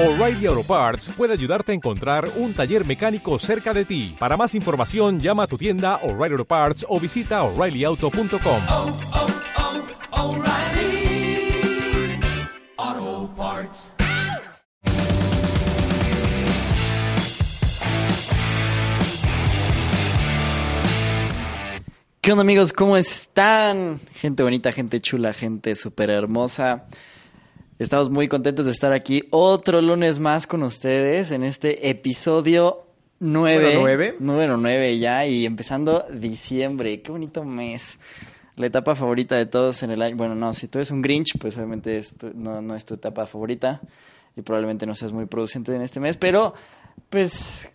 O'Reilly Auto Parts puede ayudarte a encontrar un taller mecánico cerca de ti. Para más información, llama a tu tienda O'Reilly Auto Parts o visita oreillyauto.com. oh, oh, Parts. ¿Qué onda amigos? ¿Cómo están? Gente bonita, gente chula, gente súper hermosa. Estamos muy contentos de estar aquí otro lunes más con ustedes en este episodio 9. Número nueve. Número 9 ya y empezando diciembre. Qué bonito mes. La etapa favorita de todos en el año. Bueno, no, si tú eres un Grinch, pues obviamente es tu- no, no es tu etapa favorita y probablemente no seas muy producente en este mes, pero pues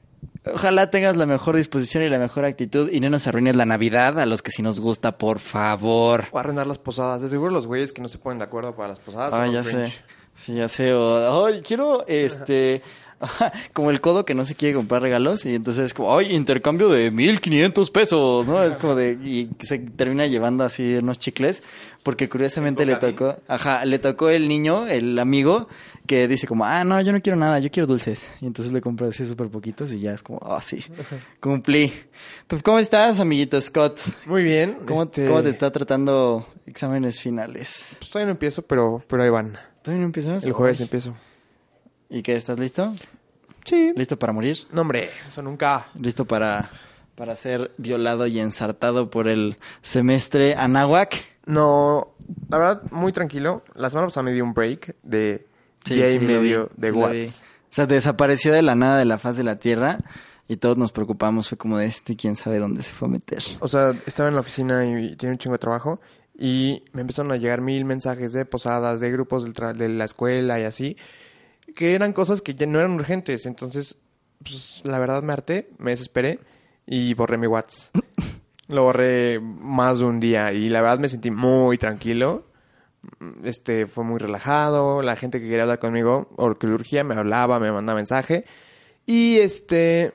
ojalá tengas la mejor disposición y la mejor actitud y no nos arruines la Navidad a los que sí nos gusta, por favor. O arruinar las posadas. De seguro los güeyes que no se ponen de acuerdo para las posadas. Ah, ya sé. Sí, ya sé. O, ay, quiero, este, como el codo que no se quiere comprar regalos y entonces es como, ay, intercambio de 1500 pesos, ¿no? Es como de, y se termina llevando así unos chicles porque curiosamente le tocó, ajá, le tocó el niño, el amigo, que dice como, ah, no, yo no quiero nada, yo quiero dulces. Y entonces le compra así súper poquitos y ya es como, ah, sí, cumplí. Pues, ¿cómo estás, amiguito Scott? Muy bien. ¿Cómo, este, cómo te está tratando exámenes finales? Pues todavía no empiezo, pero, pero ahí van. ¿Todavía no empiezas? El jueves empiezo. ¿Y qué? ¿Estás listo? Sí. ¿Listo para morir? No, hombre, eso nunca. ¿Listo para, para ser violado y ensartado por el semestre Anáhuac? No, la verdad, muy tranquilo. La semana pasada me dio un break de Sí, día sí, y medio vi, de sí. Watts. O sea, desapareció de la nada de la faz de la Tierra y todos nos preocupamos. Fue como de este, quién sabe dónde se fue a meter. O sea, estaba en la oficina y tenía un chingo de trabajo y me empezaron a llegar mil mensajes de posadas, de grupos de la escuela y así, que eran cosas que ya no eran urgentes. Entonces, pues la verdad me harté, me desesperé y borré mi WhatsApp. Lo borré más de un día y la verdad me sentí muy tranquilo. Este fue muy relajado, la gente que quería hablar conmigo o que urgía me hablaba, me mandaba mensaje y este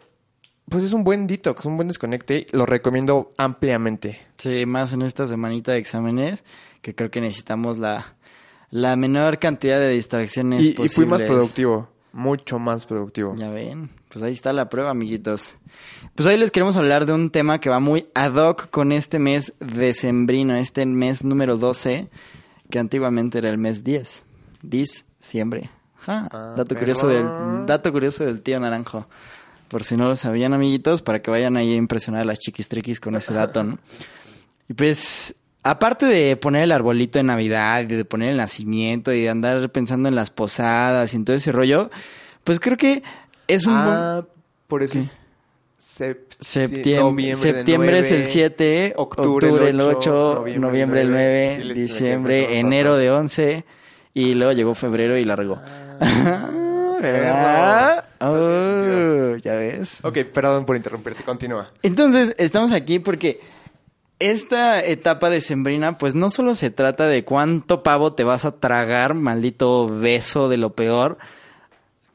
pues es un buen detox, un buen desconecte, lo recomiendo ampliamente. Sí, más en esta semanita de exámenes, que creo que necesitamos la, la menor cantidad de distracciones Y, y fui más posibles. productivo, mucho más productivo. Ya ven, pues ahí está la prueba, amiguitos. Pues hoy les queremos hablar de un tema que va muy ad hoc con este mes decembrino, este mes número 12, que antiguamente era el mes 10. Diciembre. Ja, Ah, dato curioso del dato curioso del tío Naranjo. Por si no lo sabían, amiguitos, para que vayan ahí a impresionar a las chiquis triquis con ese dato, ¿no? Y pues, aparte de poner el arbolito de Navidad, y de poner el nacimiento y de andar pensando en las posadas y en todo ese rollo, pues creo que es un buen... ah, por eso ¿Qué? es sept- Septiembre, noviembre es el 9, 7, octubre, octubre el el 8, 8, noviembre, noviembre el el 9, 9, sí, diciembre, enero de 11 y luego llegó febrero y la regó. ¿Verdad? No Oh, ya ves. Ok, perdón por interrumpirte, continúa. Entonces, estamos aquí porque esta etapa de sembrina, pues no solo se trata de cuánto pavo te vas a tragar, maldito beso de lo peor,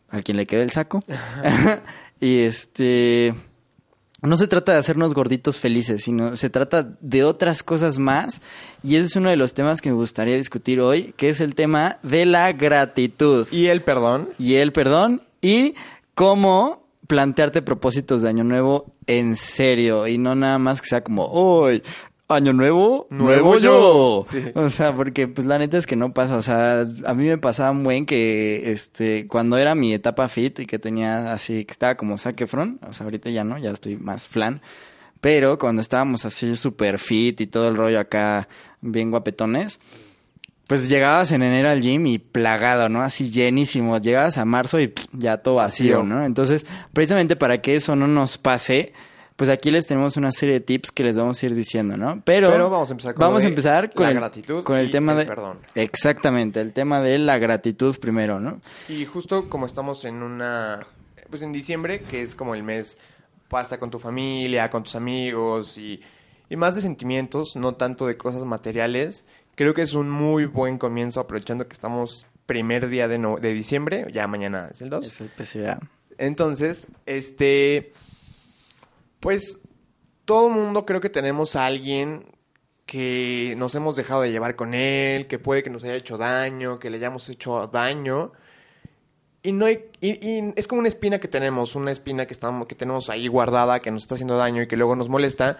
al quien le quede el saco. y este. No se trata de hacernos gorditos felices, sino se trata de otras cosas más. Y ese es uno de los temas que me gustaría discutir hoy, que es el tema de la gratitud Y el perdón. y el perdón y cómo plantearte propósitos de año nuevo en serio y no nada más que sea como, hoy año nuevo, nuevo, Nuevo yo. yo". Sí. O sea, porque pues la neta es que no pasa, o sea, a mí me pasaba un buen que este cuando era mi etapa fit y que tenía así que estaba como Zac Efron, o sea, ahorita ya no, ya estoy más flan. Pero cuando estábamos así super fit y todo el rollo acá bien guapetones, pues llegabas en enero al gym y plagado, ¿no? Así llenísimo. Llegabas a marzo y pff, ya todo vacío. ¿no? Entonces, precisamente para que eso no nos pase, pues aquí les tenemos una serie de tips que les vamos a ir diciendo, ¿no? Pero, Pero vamos a empezar con vamos lo a de empezar con la el, gratitud con el y tema el de perdón. Exactamente, el tema de la gratitud primero, ¿no? Y justo como estamos en una, pues en diciembre, que es como el mes pasta con tu familia, con tus amigos y, y más de sentimientos, no tanto de cosas materiales, creo que es un muy buen comienzo aprovechando que estamos primer día de, no- de diciembre, ya mañana es el 2. Es el PCA. Entonces, este, pues todo mundo creo que tenemos a alguien que nos hemos dejado de llevar con él, que puede que nos haya hecho daño, que le hayamos hecho daño. Y no hay, y, y es como una espina que tenemos, una espina que estamos, que tenemos ahí guardada, que nos está haciendo daño y que luego nos molesta.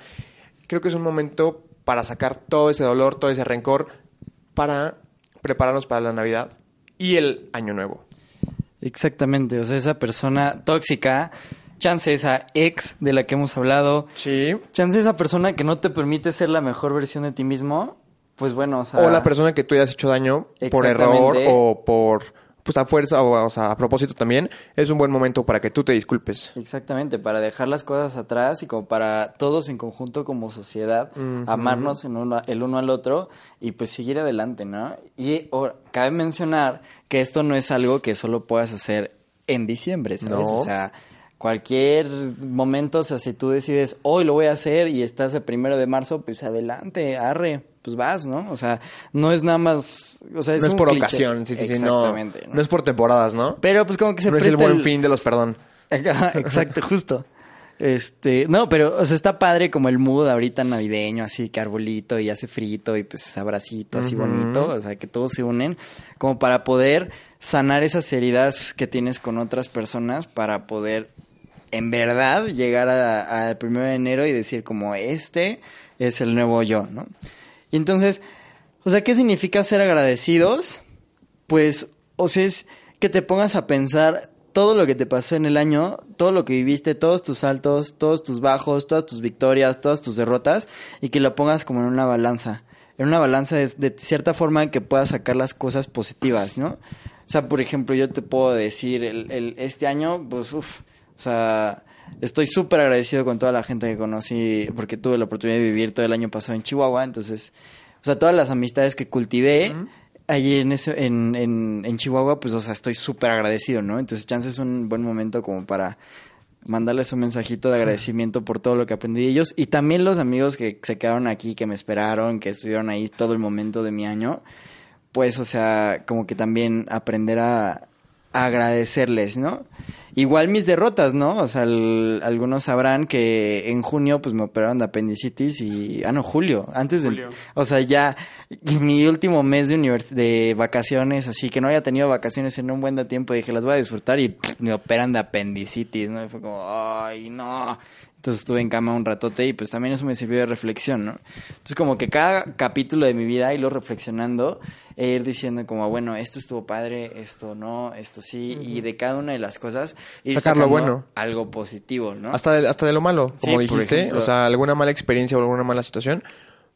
Creo que es un momento para sacar todo ese dolor, todo ese rencor, para prepararnos para la Navidad y el Año Nuevo. Exactamente, o sea, esa persona tóxica, chance esa ex de la que hemos hablado, Sí. chance esa persona que no te permite ser la mejor versión de ti mismo, pues bueno, o sea... O la persona que tú hayas hecho daño por error o por, pues a fuerza o, o sea, a propósito también, es un buen momento para que tú te disculpes. Exactamente, para dejar las cosas atrás y como para todos en conjunto como sociedad, amarnos en uno- el uno al otro y pues seguir adelante, ¿no? Y cabe mencionar que esto no es algo que solo puedas hacer en diciembre, ¿sabes? No. O sea, cualquier momento, o sea, si tú decides hoy lo voy a hacer y estás el primero de marzo, pues adelante, arre, pues vas, ¿no? O sea, no es nada más, o sea, es no es un por cliché. ocasión, sí, sí, sí, no. No es por temporadas, ¿no? Pero pues como que se no es el presta buen fin de los perdón. Exacto, justo. Este, no, pero, o sea, está padre como el mood ahorita navideño, así que arbolito y hace frito y pues abracito así bonito, o sea, que todos se unen como para poder sanar esas heridas que tienes con otras personas para poder en verdad llegar al primero de enero y decir como este es el nuevo yo, ¿no? Y entonces, o sea, ¿qué significa ser agradecidos? Pues, o sea, es que te pongas a pensar todo lo que te pasó en el año, todo lo que viviste, todos tus altos, todos tus bajos, todas tus victorias, todas tus derrotas, y que lo pongas como en una balanza. En una balanza de, de cierta forma que puedas sacar las cosas positivas, ¿no? O sea, por ejemplo, yo te puedo decir, el, el- este año, pues, uff, o sea, estoy súper agradecido con toda la gente que conocí, porque tuve la oportunidad de vivir todo el año pasado en Chihuahua, entonces, o sea, todas las amistades que cultivé, allí en, ese, en, en, en Chihuahua, pues, o sea, estoy súper agradecido, ¿no? Entonces, chance es un buen momento como para mandarles un mensajito de agradecimiento por todo lo que aprendí de ellos y también los amigos que se quedaron aquí, que me esperaron, que estuvieron ahí todo el momento de mi año, pues, o sea, como que también aprender a, a agradecerles, ¿no? Igual mis derrotas, ¿no? O sea, el- algunos sabrán que en junio pues me operaron de apendicitis y... Ah, no, julio. Antes de... Julio. O sea, ya mi último mes de, univers- de vacaciones, así que no había tenido vacaciones en un buen de tiempo, dije, las voy a disfrutar y pff, me operan de apendicitis, ¿no? Y fue como, ay, no. Entonces estuve en cama un ratote y pues también eso me sirvió de reflexión, ¿no? Entonces como que cada capítulo de mi vida irlo reflexionando e ir diciendo como, bueno, esto estuvo padre, esto no, esto sí, y de cada una de las cosas ir Sacar lo bueno. algo positivo, ¿no? Hasta de, hasta de lo malo, como dijiste. ejemplo. o sea, alguna mala experiencia o alguna mala situación.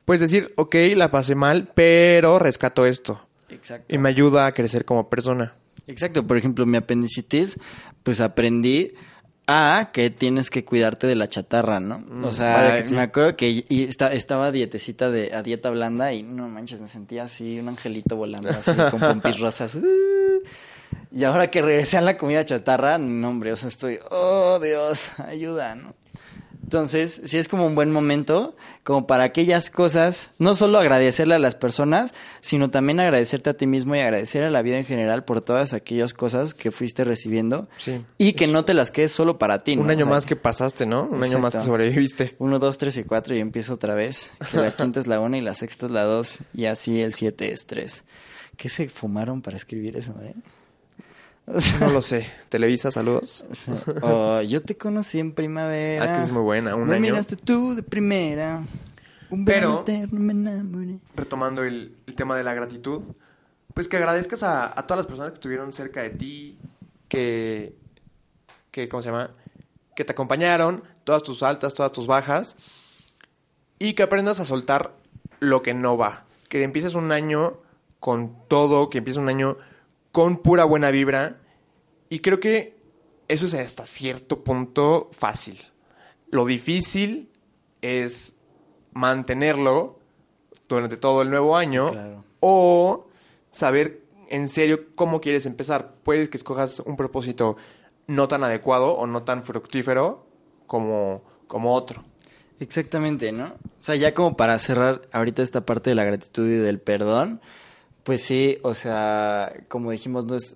Puedes decir, ok, la pasé mal, pero rescato esto. Exacto. Y me ayuda a crecer como persona. Exacto, por ejemplo, mi apendicitis, pues aprendí a que tienes que cuidarte de la chatarra, ¿no? o sea, sí. me acuerdo que y esta- estaba dietecita de a dieta blanda y no manches, me sentía así un angelito volando así con pompis rosas. Uh. y ahora que regresé a la comida chatarra, no hombre, o sea, estoy, oh Dios, ayuda, ¿no? Entonces, sí es como un buen momento, como para aquellas cosas, no solo agradecerle a las personas, sino también agradecerte a ti mismo y agradecer a la vida en general por todas aquellas cosas que fuiste recibiendo Sí. y que no te las quedes solo para ti. ¿no? Un año O sea, más que pasaste, ¿no? Un año más que sobreviviste. Uno, dos, tres y cuatro y empiezo otra vez. Que la quinta es la una y la sexta es la dos y así el siete es tres. ¿Qué se fumaron para escribir eso, eh? No lo sé. Televisa, saludos. oh, yo te conocí en primavera. Ah, es que es muy buena, un Me año. miraste tú de primera. Un Pero- eterno me enamoré. Retomando el, el tema de la gratitud, pues que agradezcas a, a todas las personas que estuvieron cerca de ti, que, que, ¿cómo se llama? Que te acompañaron, todas tus altas, todas tus bajas, y que aprendas a soltar lo que no va. Que empieces un año con todo, que empieces un año con pura buena vibra, y creo que eso es hasta cierto punto fácil. Lo difícil es mantenerlo durante todo el nuevo año claro. o saber en serio cómo quieres empezar. Puedes que escojas un propósito no tan adecuado o no tan fructífero como, como otro. Exactamente, ¿no? O sea, ya como para cerrar ahorita esta parte de la gratitud y del perdón, pues sí, o sea, como dijimos, no es,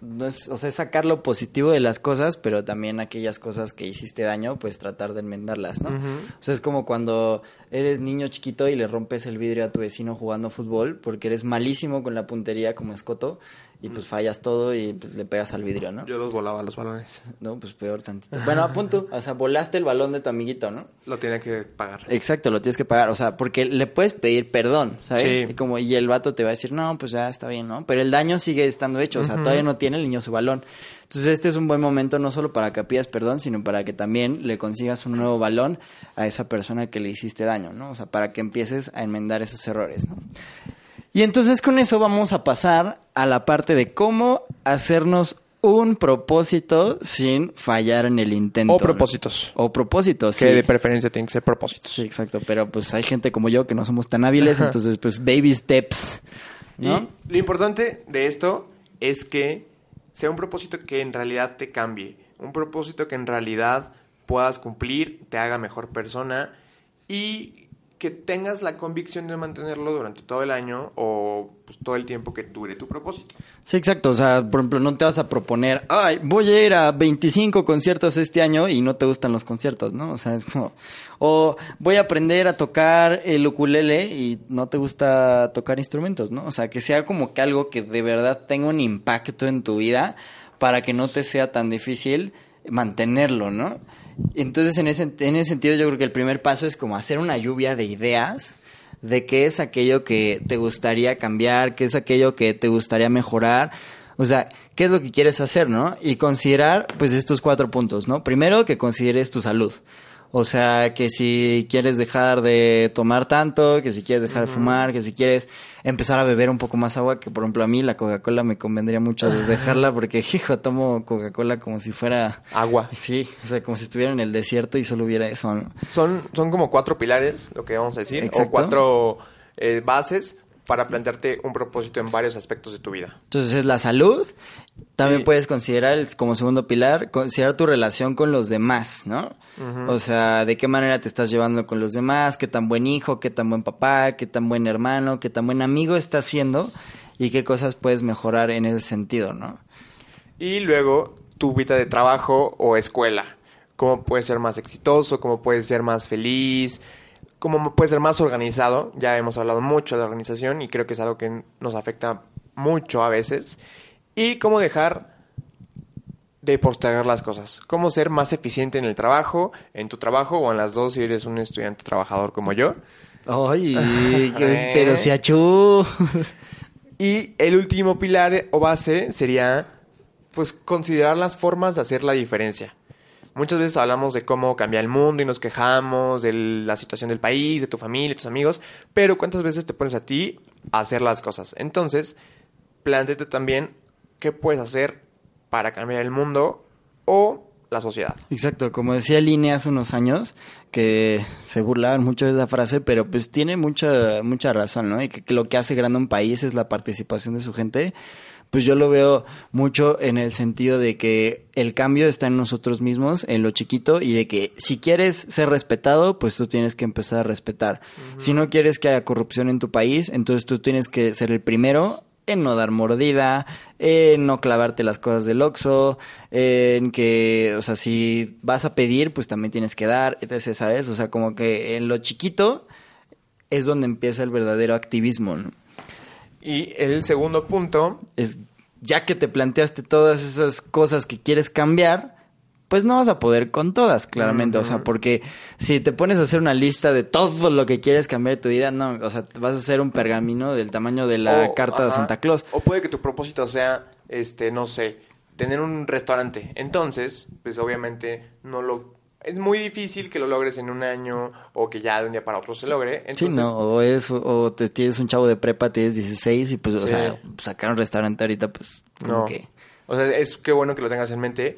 no es, o sea, es sacar lo positivo de las cosas, pero también aquellas cosas que hiciste daño, pues tratar de enmendarlas, ¿no? O sea, es como cuando eres niño chiquito y le rompes el vidrio a tu vecino jugando fútbol porque eres malísimo con la puntería como escoto y pues fallas todo y pues le pegas al vidrio, ¿no? Yo los volaba los balones. No, pues peor tantito. Bueno, a punto, o sea, volaste el balón de tu amiguito, ¿no? Lo tenía que pagar. Exacto, lo tienes que pagar, o sea, porque le puedes pedir perdón, ¿sabes? Sí. Y como y el vato te va a decir, "No, pues ya está bien, ¿no?" Pero el daño sigue estando hecho, o sea, todavía no tiene el niño su balón. Entonces, este es un buen momento no solo para que pidas perdón, sino para que también le consigas un nuevo balón a esa persona que le hiciste daño, ¿no? O sea, para que empieces a enmendar esos errores, ¿no? Y entonces con eso vamos a pasar a la parte de cómo hacernos un propósito sin fallar en el intento. O propósitos. O propósitos, sí. Que de preferencia tienen que ser propósitos. Sí, exacto, pero pues hay gente como yo que no somos tan hábiles, entonces pues baby steps, ¿no? Y lo importante de esto es que sea un propósito que en realidad te cambie. Un propósito que en realidad puedas cumplir, te haga mejor persona y que tengas la convicción de mantenerlo durante todo el año o pues, todo el tiempo que dure tu propósito. Sí, exacto, o sea, por ejemplo, no te vas a proponer, ay, voy a ir a 25 conciertos este año y no te gustan los conciertos, ¿no? O sea, es como, o voy a aprender a tocar el ukulele y no te gusta tocar instrumentos, ¿no? O sea, que sea como que algo que de verdad tenga un impacto en tu vida para que no te sea tan difícil mantenerlo, ¿no? Entonces, en ese, en ese sentido, yo creo que el primer paso es como hacer una lluvia de ideas de qué es aquello que te gustaría cambiar, qué es aquello que te gustaría mejorar, o sea, qué es lo que quieres hacer, ¿no? Y considerar, pues, estos cuatro puntos, ¿no? Primero, que consideres tu salud. O sea, que si quieres dejar de tomar tanto, que si quieres dejar de fumar, que si quieres empezar a beber un poco más agua, que por ejemplo a mí la Coca-Cola me convendría mucho dejarla porque, hijo, tomo Coca-Cola como si fuera... Agua. Sí, o sea, como si estuviera en el desierto y solo hubiera eso, ¿no? Son, son como cuatro pilares, lo que vamos a decir, Exacto. o cuatro eh, bases para plantearte un propósito en varios aspectos de tu vida. Entonces es la salud. También Sí. puedes considerar el- como segundo pilar, considerar tu relación con los demás, ¿no? O sea, de qué manera te estás llevando con los demás, qué tan buen hijo, qué tan buen papá, qué tan buen hermano, qué tan buen amigo estás siendo y qué cosas puedes mejorar en ese sentido, ¿no? Y luego tu vida de trabajo o escuela. Cómo puedes ser más exitoso, cómo puedes ser más feliz, cómo puedes ser más organizado. Ya hemos hablado mucho de organización y creo que es algo que nos afecta mucho a veces. Y cómo dejar de postergar las cosas. Cómo ser más eficiente en el trabajo, en tu trabajo o en las dos si eres un estudiante trabajador como yo. Ay, Eh. pero si achú. Y el último pilar o base sería, pues, considerar las formas de hacer la diferencia. Muchas veces hablamos de cómo cambiar el mundo y nos quejamos de la situación del país, de tu familia, de tus amigos, pero ¿cuántas veces te pones a ti a hacer las cosas? Entonces, planteate también qué puedes hacer para cambiar el mundo o la sociedad. Exacto, como decía Line hace unos años, que se burlaban mucho de esa frase, pero pues tiene mucha, mucha razón, ¿no? Y que, que lo que hace grande un país es la participación de su gente. Pues yo lo veo mucho en el sentido de que el cambio está en nosotros mismos, en lo chiquito, y de que si quieres ser respetado, pues tú tienes que empezar a respetar. Si no quieres que haya corrupción en tu país, entonces tú tienes que ser el primero en no dar mordida, en no clavarte las cosas del Oxxo, en que, o sea, si vas a pedir, pues también tienes que dar, etc., ¿sabes? O sea, como que en lo chiquito es donde empieza el verdadero activismo, ¿no? Y el segundo punto Es, ya que te planteaste todas esas cosas que quieres cambiar, pues no vas a poder con todas, claramente. O sea, porque si te pones a hacer una lista de todo lo que quieres cambiar de tu vida, no, o sea, vas a hacer un pergamino del tamaño de la O- carta de. Santa Claus. O puede que tu propósito sea, este, no sé, tener un restaurante. Entonces, pues obviamente no lo... Es muy difícil que lo logres en un año o que ya de un día para otro se logre. Sí, Entonces, no, o, es, o te tienes un chavo de prepa, tienes 16 y pues, o Sí. sea, sacar un restaurante ahorita, pues, no. que... O sea, es que bueno que lo tengas en mente,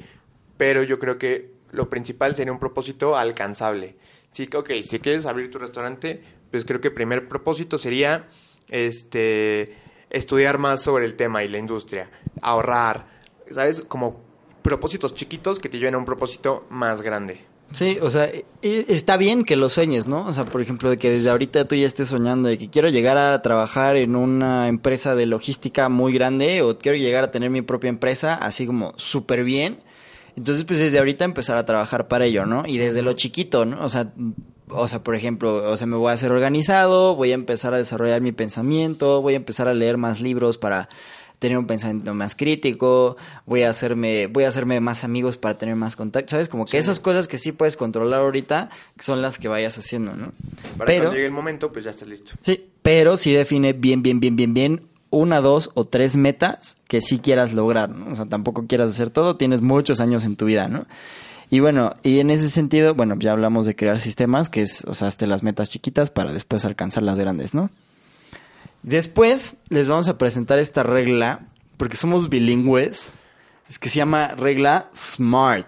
pero yo creo que lo principal sería un propósito alcanzable. Sí, ok, si quieres abrir tu restaurante, pues creo que el primer propósito sería, este, estudiar más sobre el tema y la industria, ahorrar, ¿sabes? Como propósitos chiquitos que te lleven a un propósito más grande. Sí, o sea, e- e- está bien que lo sueñes, ¿no? O sea, por ejemplo, de que desde ahorita tú ya estés soñando de que quiero llegar a trabajar en una empresa de logística muy grande o quiero llegar a tener mi propia empresa, así como súper bien. Entonces, pues desde ahorita empezar a trabajar para ello, ¿no? Y desde lo chiquito, ¿no? O sea, o sea, por ejemplo, o sea, me voy a hacer organizado, voy a empezar a desarrollar mi pensamiento, voy a empezar a leer más libros para tener un pensamiento más crítico, voy a hacerme, voy a hacerme más amigos para tener más contacto, ¿sabes? Como que esas cosas que sí puedes controlar ahorita son las que vayas haciendo, ¿no? Para Pero, cuando llegue el momento, pues ya estás listo. sí, pero sí define bien, bien, bien, bien, bien una, dos o tres metas que sí quieras lograr, ¿no? O sea, tampoco quieras hacer todo, tienes muchos años en tu vida, ¿no? Y bueno, y en ese sentido, bueno, ya hablamos de crear sistemas, que es, o sea, las metas chiquitas para después alcanzar las grandes, ¿no? Después les vamos a presentar esta regla, porque somos bilingües, es que se llama regla SMART.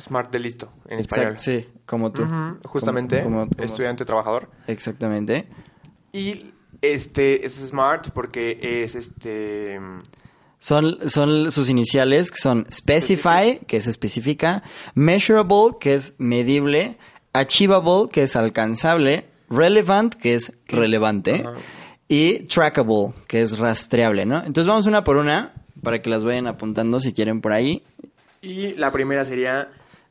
Smart de listo, en español. Sí, como tú. Justamente, Como- como- como- estudiante trabajador. Exactamente. Y este es smart porque es este Son, son sus iniciales, que son specify, que es específica, measurable, que es medible, achievable, que es alcanzable, relevant, que es relevante, y trackable, que es rastreable, ¿no? Entonces vamos una por una, para que las vayan apuntando si quieren por ahí. y la primera sería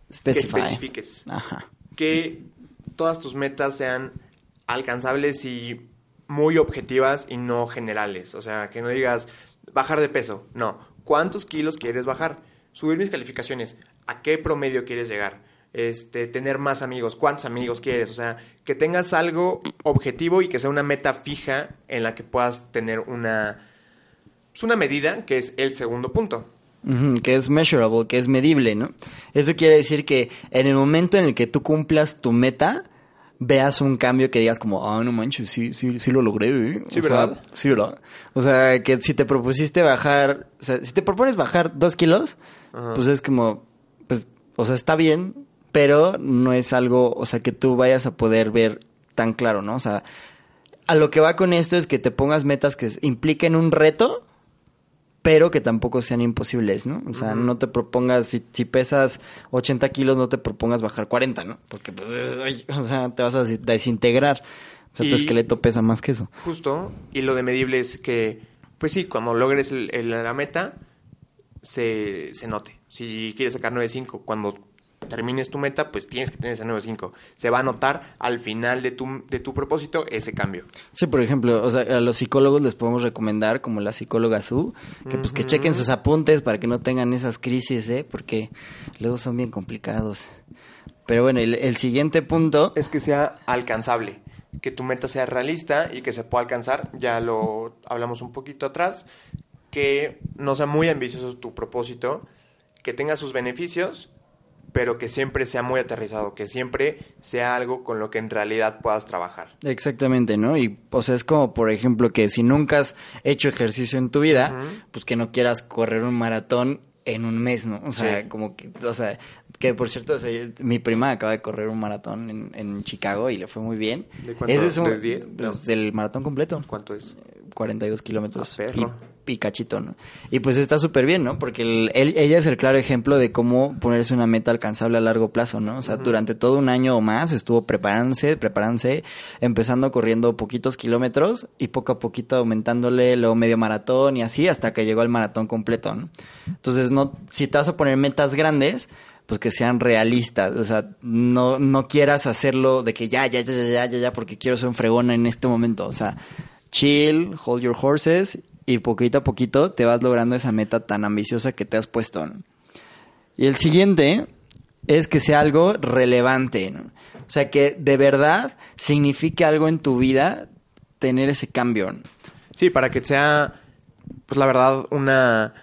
que Specify. especifiques Ajá. que todas tus metas sean alcanzables y muy objetivas y no generales. O sea, que no digas bajar de peso. No. ¿Cuántos kilos quieres bajar? Subir mis calificaciones. ¿A qué promedio quieres llegar? Este, tener más amigos. ¿Cuántos amigos quieres? O sea, que tengas algo objetivo y que sea una meta fija en la que puedas tener una, pues, una medida, que es el segundo punto. Que es measurable, que es medible, ¿no? Eso quiere decir que en el momento en el que tú cumplas tu meta, veas un cambio que digas como, ah, no manches, sí, sí, sí lo logré, ¿eh?". Sí, O sea, ¿verdad? sí, ¿verdad? O sea, que si te propusiste bajar, o sea, si te propones bajar dos kilos, Ajá. pues es como, pues, o sea, está bien, pero no es algo, o sea, que tú vayas a poder ver tan claro, ¿no? O sea, a lo que va con esto es que te pongas metas que impliquen un reto, pero que tampoco sean imposibles, ¿no? O sea, no te propongas, si, si pesas 80 kilos, no te propongas bajar 40, ¿no? Porque, pues, ay, o sea, te vas a des- desintegrar. O sea, tu esqueleto pesa más que eso. Justo, y lo de medible es que, pues sí, cuando logres el- el- la meta, se, se note. Si quieres sacar 9.5, cuando termines tu meta, pues tienes que tener ese 9.5. Se va a notar al final de tu, de tu propósito ese cambio. Sí, por ejemplo, o sea, a los psicólogos les podemos recomendar, como la psicóloga Su, que pues que chequen sus apuntes para que no tengan esas crisis, ¿eh? Porque luego son bien complicados. Pero bueno, el, el siguiente punto... Es que sea alcanzable, que tu meta sea realista y que se pueda alcanzar. Ya lo hablamos un poquito atrás, que no sea muy ambicioso tu propósito, que tenga sus beneficios, pero que siempre sea muy aterrizado, que siempre sea algo con lo que en realidad puedas trabajar. Exactamente, ¿no? Y, o sea, es como, por ejemplo, que si nunca has hecho ejercicio en tu vida, pues que no quieras correr un maratón en un mes, ¿no? O sea, Sí. como que, o sea, que por cierto, o sea, yo- mi prima acaba de correr un maratón en, en Chicago y le fue muy bien. ¿De cuánto? Ese es un, ¿De diez? pues, No. del maratón completo. ¿Cuánto es? 42 kilómetros. Ah, perro. Y, y cachito, ¿no? Y pues está súper bien, ¿no? Porque el- él- ella es el claro ejemplo de cómo ponerse una meta alcanzable a largo plazo, ¿no? O sea, durante todo un año o más estuvo preparándose, preparándose, empezando corriendo poquitos kilómetros y poco a poquito aumentándole luego medio maratón y así hasta que llegó al maratón completo, ¿no? Entonces, no, si te vas a poner metas grandes, pues que sean realistas, o sea, no, no quieras hacerlo de que ya, ya, ya, ya, ya, ya, ya, porque quiero ser un fregón en este momento, o sea, chill, hold your horses y poquito a poquito te vas logrando esa meta tan ambiciosa que te has puesto. Y el siguiente es que sea algo relevante. O sea, que de verdad signifique algo en tu vida tener ese cambio. Sí, para que sea, pues la verdad, una...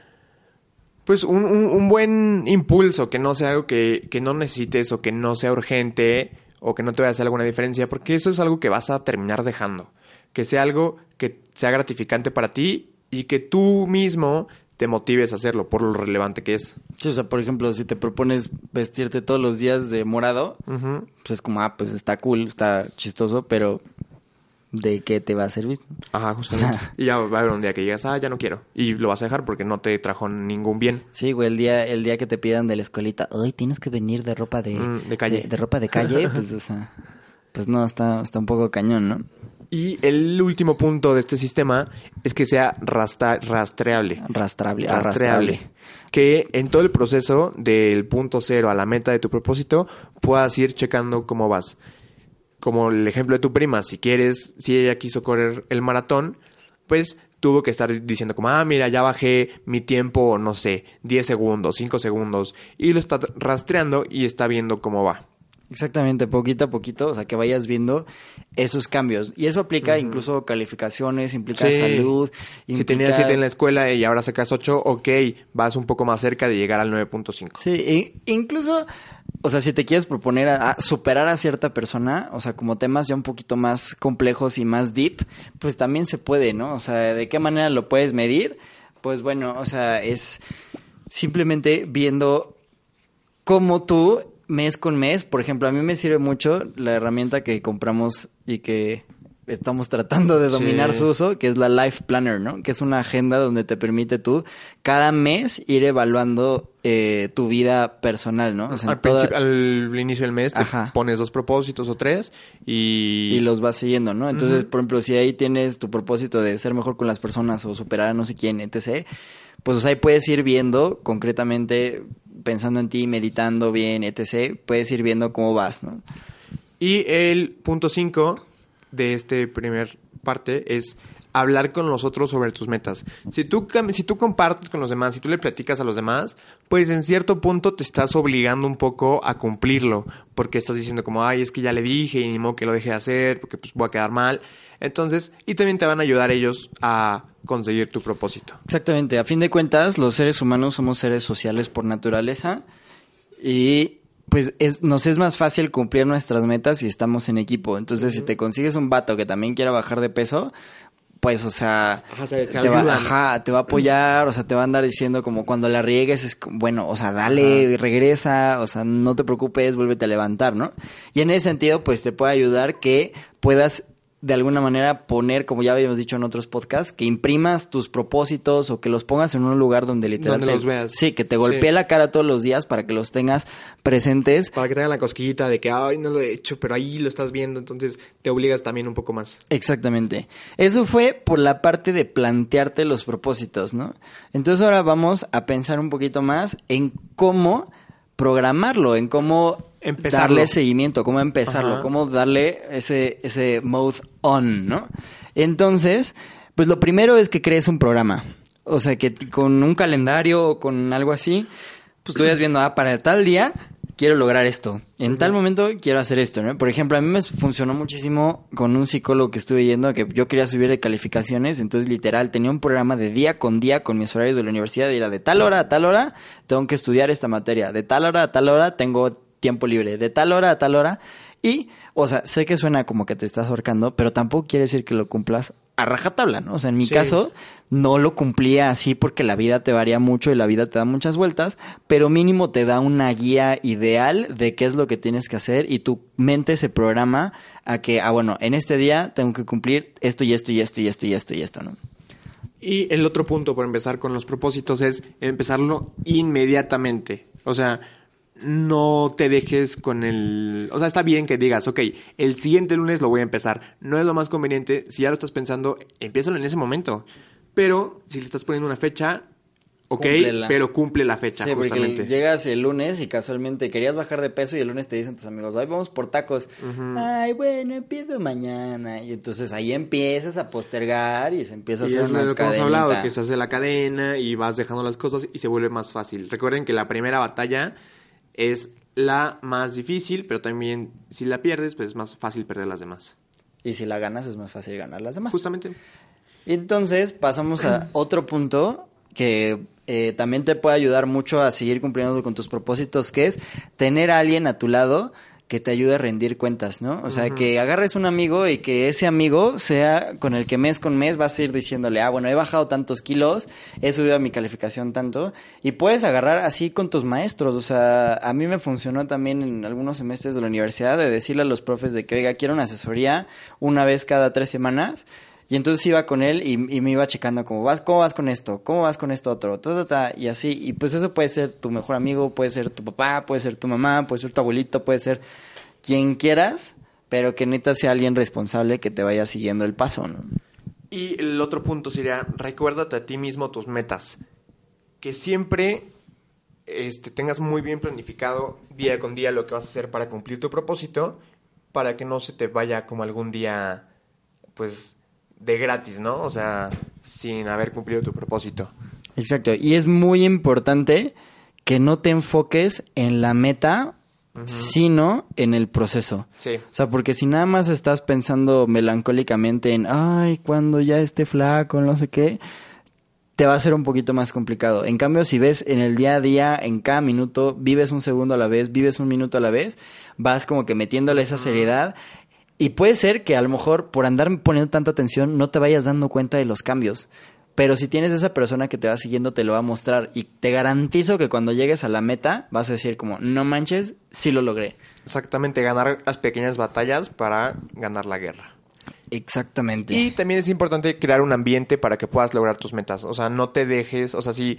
Pues un, un- un buen impulso, que no sea algo que, que no necesites o que no sea urgente o que no te vaya a hacer alguna diferencia, porque eso es algo que vas a terminar dejando. Que sea algo que sea gratificante para ti y que tú mismo te motives a hacerlo por lo relevante que es. Sí, o sea, por ejemplo, si te propones vestirte todos los días de morado, Ujú. pues es como, ah, pues está cool, está chistoso, pero ¿de qué te va a servir? Ajá, justamente. y ya va a haber un día que llegas, ah, ya no quiero. Y lo vas a dejar porque no te trajo ningún bien. Sí, güey, el día, el día que te pidan de la escuelita, hoy tienes que venir de ropa de, Mm, de calle. De, de ropa de calle, pues, o sea, pues no, está, está un poco cañón, ¿no? Y el último punto de este sistema es que sea rasta- rastreable. Arrastrable, Rastreable. arrastrable. Que en todo el proceso del punto cero a la meta de tu propósito puedas ir checando cómo vas. Como el ejemplo de tu prima, si quieres, si ella quiso correr el maratón, pues tuvo que estar diciendo como, ah, mira, ya bajé mi tiempo, no sé, 10 segundos, 5 segundos, y lo está rastreando y está viendo cómo va. Exactamente, poquito a poquito, o sea, que vayas viendo esos cambios. Y eso aplica incluso calificaciones, implica Sí. salud. Si implica- tenías 7 en la escuela y ahora sacas 8, ok, vas un poco más cerca de llegar al 9.5. Sí, e- incluso, o sea, si te quieres proponer a, a superar a cierta persona, o sea, como temas ya un poquito más complejos y más deep, pues también se puede, ¿no? O sea, ¿de qué manera lo puedes medir? Pues bueno, o sea, es simplemente viendo cómo tú, mes con mes, por ejemplo, a mí me sirve mucho la herramienta que compramos y que estamos tratando de dominar Sí. su uso, que es la Life Planner, ¿no? Que es una agenda donde te permite tú cada mes ir evaluando eh, tu vida personal, ¿no? O sea, al, toda- principio- al inicio del mes te Ajá. pones dos propósitos o tres y... y los vas siguiendo, ¿no? Entonces, por ejemplo, si ahí tienes tu propósito de ser mejor con las personas o superar a no sé quién, etc., pues o sea, ahí puedes ir viendo concretamente, pensando en ti, meditando bien, etc., puedes ir viendo cómo vas, ¿no? Y el punto 5 de este primer parte es hablar con los otros sobre tus metas. Si tú, si tú compartes con los demás, si tú le platicas a los demás, pues en cierto punto te estás obligando un poco a cumplirlo, porque estás diciendo como, ay, es que ya le dije y ni modo que lo deje de hacer, porque pues voy a quedar mal. Entonces, y también te van a ayudar ellos a conseguir tu propósito. Exactamente, a fin de cuentas, los seres humanos somos seres sociales por naturaleza y pues es, nos es más fácil cumplir nuestras metas si estamos en equipo. Entonces, si te consigues un vato que también quiera bajar de peso, pues, o sea, Ajá, se- se te, va, ajá, te va a apoyar, o sea, te va a andar diciendo como cuando la riegues, es bueno, o sea, dale, regresa, o sea, no te preocupes, vuélvete a levantar, ¿no? Y en ese sentido, pues te puede ayudar que puedas de alguna manera poner, como ya habíamos dicho en otros podcasts, que imprimas tus propósitos o que los pongas en un lugar donde literalmente... Donde los veas. Sí, que te golpee Sí. la cara todos los días para que los tengas presentes. Para que tengan la cosquillita de que, ay, no lo he hecho, pero ahí lo estás viendo, entonces te obligas también un poco más. Exactamente. Eso fue por la parte de plantearte los propósitos, ¿no? Entonces ahora vamos a pensar un poquito más en cómo programarlo, en cómo Empezarlo. darle seguimiento, cómo empezarlo, Ajá. cómo darle ese, ese mode on, ¿no? Entonces, pues lo primero es que crees un programa. O sea, que con un calendario o con algo así, pues tú vayas viendo, ah, para tal día quiero lograr esto. En tal momento quiero hacer esto, ¿no? Por ejemplo, a mí me funcionó muchísimo con un psicólogo que estuve yendo que yo quería subir de calificaciones, entonces literal tenía un programa de día con día con mis horarios de la universidad y era de tal hora a tal hora tengo que estudiar esta materia, de tal hora a tal hora tengo tiempo libre, de tal hora a tal hora y, o sea, sé que suena como que te estás ahorcando, pero tampoco quiere decir que lo cumplas a rajatabla, ¿no? O sea, en mi Sí. caso no lo cumplía así porque la vida te varía mucho y la vida te da muchas vueltas, pero mínimo te da una guía ideal de qué es lo que tienes que hacer y tu mente se programa a que, ah, bueno, en este día tengo que cumplir esto y esto y esto y esto y esto y esto, ¿no? Y el otro punto por empezar con los propósitos es empezarlo inmediatamente. O sea, no te dejes con el... O sea, está bien que digas, ok, el siguiente lunes lo voy a empezar. No es lo más conveniente. Si ya lo estás pensando, empiézalo en ese momento. Pero si le estás poniendo una fecha, ok, Cúmplela. pero cumple la fecha, Sí, porque justamente. llegas el lunes y casualmente querías bajar de peso y el lunes te dicen tus amigos, ay, vamos por tacos. Ay, bueno, empiezo mañana. Y entonces ahí empiezas a postergar y se empieza a hacer es una lo que hemos hablado, que se hace la cadena y vas dejando las cosas y se vuelve más fácil. Recuerden que la primera batalla es la más difícil, pero también si la pierdes, pues es más fácil perder las demás. Y si la ganas es más fácil ganar las demás. Justamente. Entonces pasamos a otro punto que eh, también te puede ayudar mucho a seguir cumpliendo con tus propósitos, que es tener a alguien a tu lado que te ayude a rendir cuentas, ¿no? O sea, que agarres un amigo y que ese amigo sea con el que mes con mes vas a ir diciéndole, ah, bueno, he bajado tantos kilos, he subido a mi calificación tanto, y puedes agarrar así con tus maestros, o sea, a mí me funcionó también en algunos semestres de la universidad de decirle a los profes de que, oiga, quiero una asesoría una vez cada tres semanas, y entonces iba con él y, me iba checando como, vas, ¿cómo vas con esto? ¿Cómo vas con esto otro? Ta, ta, ta, y así. Y pues eso puede ser tu mejor amigo, puede ser tu papá, puede ser tu mamá, puede ser tu abuelito, puede ser quien quieras, pero que neta sea alguien responsable que te vaya siguiendo el paso, ¿no? Y el otro punto sería, recuérdate a ti mismo tus metas. Que siempre este, tengas muy bien planificado día con día lo que vas a hacer para cumplir tu propósito, para que no se te vaya como algún día, pues, de gratis, ¿no? O sea, sin haber cumplido tu propósito. Exacto. Y es muy importante que no te enfoques en la meta, sino en el proceso. Sí. O sea, porque si nada más estás pensando melancólicamente en, ay, cuando ya esté flaco, no sé qué, te va a ser un poquito más complicado. En cambio, si ves en el día a día, en cada minuto, vives un segundo a la vez, vives un minuto a la vez, vas como que metiéndole esa seriedad. Y puede ser que a lo mejor por andar poniendo tanta atención no te vayas dando cuenta de los cambios. Pero si tienes esa persona que te va siguiendo, te lo va a mostrar. Y te garantizo que cuando llegues a la meta, vas a decir como, no manches, sí lo logré. Exactamente, ganar las pequeñas batallas para ganar la guerra. Exactamente. Y también es importante crear un ambiente para que puedas lograr tus metas. O sea, no te dejes, o sea, si,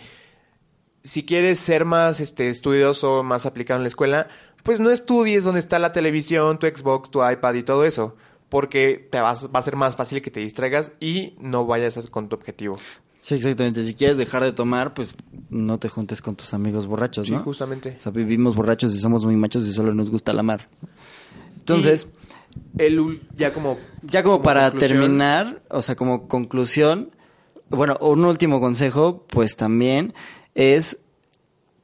si quieres ser más este, estudioso, más aplicado en la escuela, pues no estudies donde está la televisión, tu Xbox, tu iPad y todo eso. Porque te vas, va a ser más fácil que te distraigas y no vayas con tu objetivo. Sí, exactamente. Si quieres dejar de tomar, pues no te juntes con tus amigos borrachos, Sí, ¿no? justamente. O sea, vivimos borrachos y somos muy machos y solo nos gusta la mar. Entonces, El, ul- ya como... ya como, para conclusión, terminar, o sea, como conclusión, bueno, un último consejo, pues también es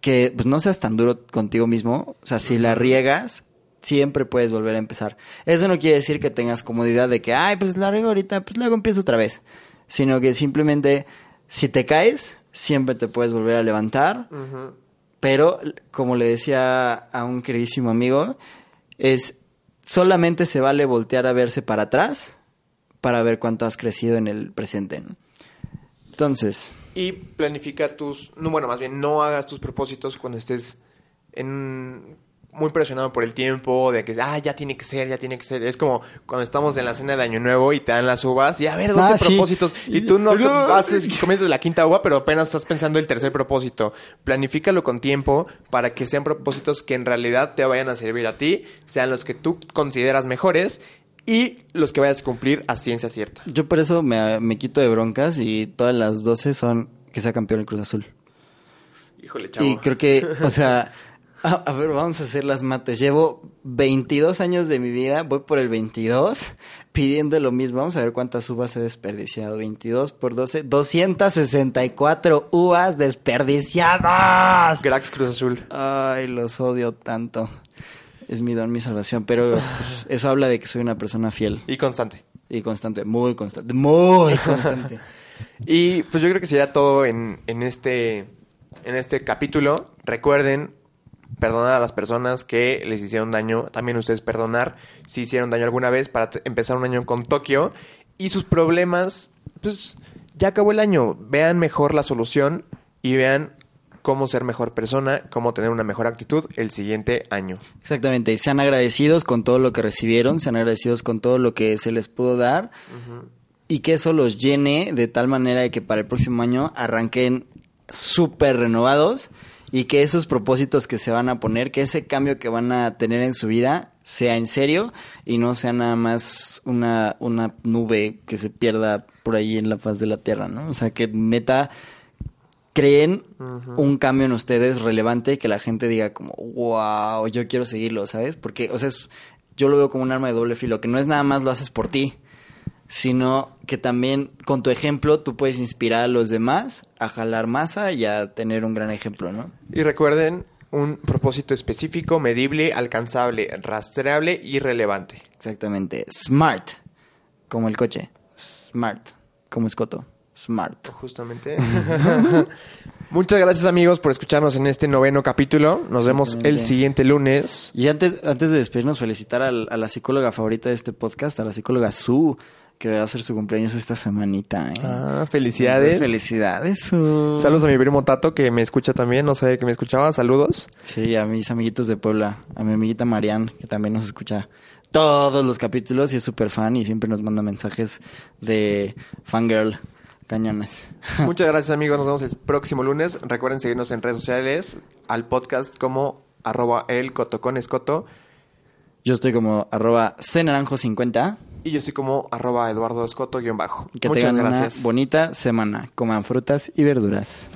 que pues, no seas tan duro contigo mismo. O sea, si la riegas, siempre puedes volver a empezar. Eso no quiere decir que tengas comodidad de que, ay, pues la riego ahorita, pues luego empiezo otra vez. Sino que simplemente, si te caes, siempre te puedes volver a levantar. Pero, como le decía a un queridísimo amigo, es solamente se vale voltear a verse para atrás para ver cuánto has crecido en el presente. ¿no? Entonces, Y planifica tus... No, bueno, más bien, no hagas tus propósitos cuando estés en muy presionado por el tiempo, de que, ah, ya tiene que ser, ya tiene que ser. Es como cuando estamos en la cena de Año Nuevo y te dan las uvas y a ver, 12 Ah, sí. propósitos. Y tú no haces y comienzas la quinta uva, pero apenas estás pensando el tercer propósito. Planifícalo con tiempo para que sean propósitos que en realidad te vayan a servir a ti, sean los que tú consideras mejores y los que vayas a cumplir a ciencia cierta. yo por eso me, me quito de broncas y todas las 12 son que sea campeón el Cruz Azul. Híjole, chavo. Y creo que, o sea, a, a ver, vamos a hacer las mates. Llevo 22 años de mi vida, voy por el 22, pidiendo lo mismo. Vamos a ver cuántas uvas he desperdiciado. 22 por 12, 264 uvas desperdiciadas. Grax Cruz Azul. Ay, los odio tanto. Es mi don, mi salvación. Pero pues, eso habla de que soy una persona fiel Y constante. y constante, muy constante, muy constante. Y pues yo creo que sería todo en, en este en este capítulo. Recuerden perdonar a las personas que les hicieron daño. También ustedes perdonar si hicieron daño alguna vez para empezar un año con Tokio. Y sus problemas, pues ya acabó el año. Vean mejor la solución y vean cómo ser mejor persona, cómo tener una mejor actitud el siguiente año. Exactamente, y sean agradecidos con todo lo que recibieron, sean agradecidos con todo lo que se les pudo dar y que eso los llene de tal manera de que para el próximo año arranquen súper renovados y que esos propósitos que se van a poner, que ese cambio que van a tener en su vida sea en serio y no sea nada más una, una nube que se pierda por ahí en la faz de la tierra, ¿no? O sea, que neta creen un cambio en ustedes relevante que la gente diga como, wow, yo quiero seguirlo, ¿sabes? Porque, o sea, es- yo lo veo como un arma de doble filo, que no es nada más lo haces por ti, sino que también con tu ejemplo tú puedes inspirar a los demás a jalar masa y a tener un gran ejemplo, ¿no? Y recuerden un propósito específico, medible, alcanzable, rastreable y relevante. Exactamente. Smart, como el coche. Smart, como escoto. Smart. Justamente. Muchas gracias amigos por escucharnos en este noveno capítulo. Nos vemos el siguiente lunes. Y antes, antes de despedirnos, felicitar al- a la psicóloga favorita de este podcast, a la psicóloga Su, que va a hacer su cumpleaños esta semanita. ¿eh? Ah, felicidades. Felicidades, Su. Saludos a mi primo Tato que me escucha también, no sé que me escuchaba. Saludos. Sí, a mis amiguitos de Puebla, a mi amiguita Marian, que también nos escucha todos los capítulos y es súper fan y siempre nos manda mensajes de fangirl cañones. Muchas gracias amigos, nos vemos el próximo lunes. Recuerden seguirnos en redes sociales, al podcast como arroba el coto con escoto. Yo estoy como arroba cnaranjo50 Y yo estoy como arroba eduardo escoto guion bajo. y que Muchas tengan gracias. una bonita semana. Coman frutas y verduras.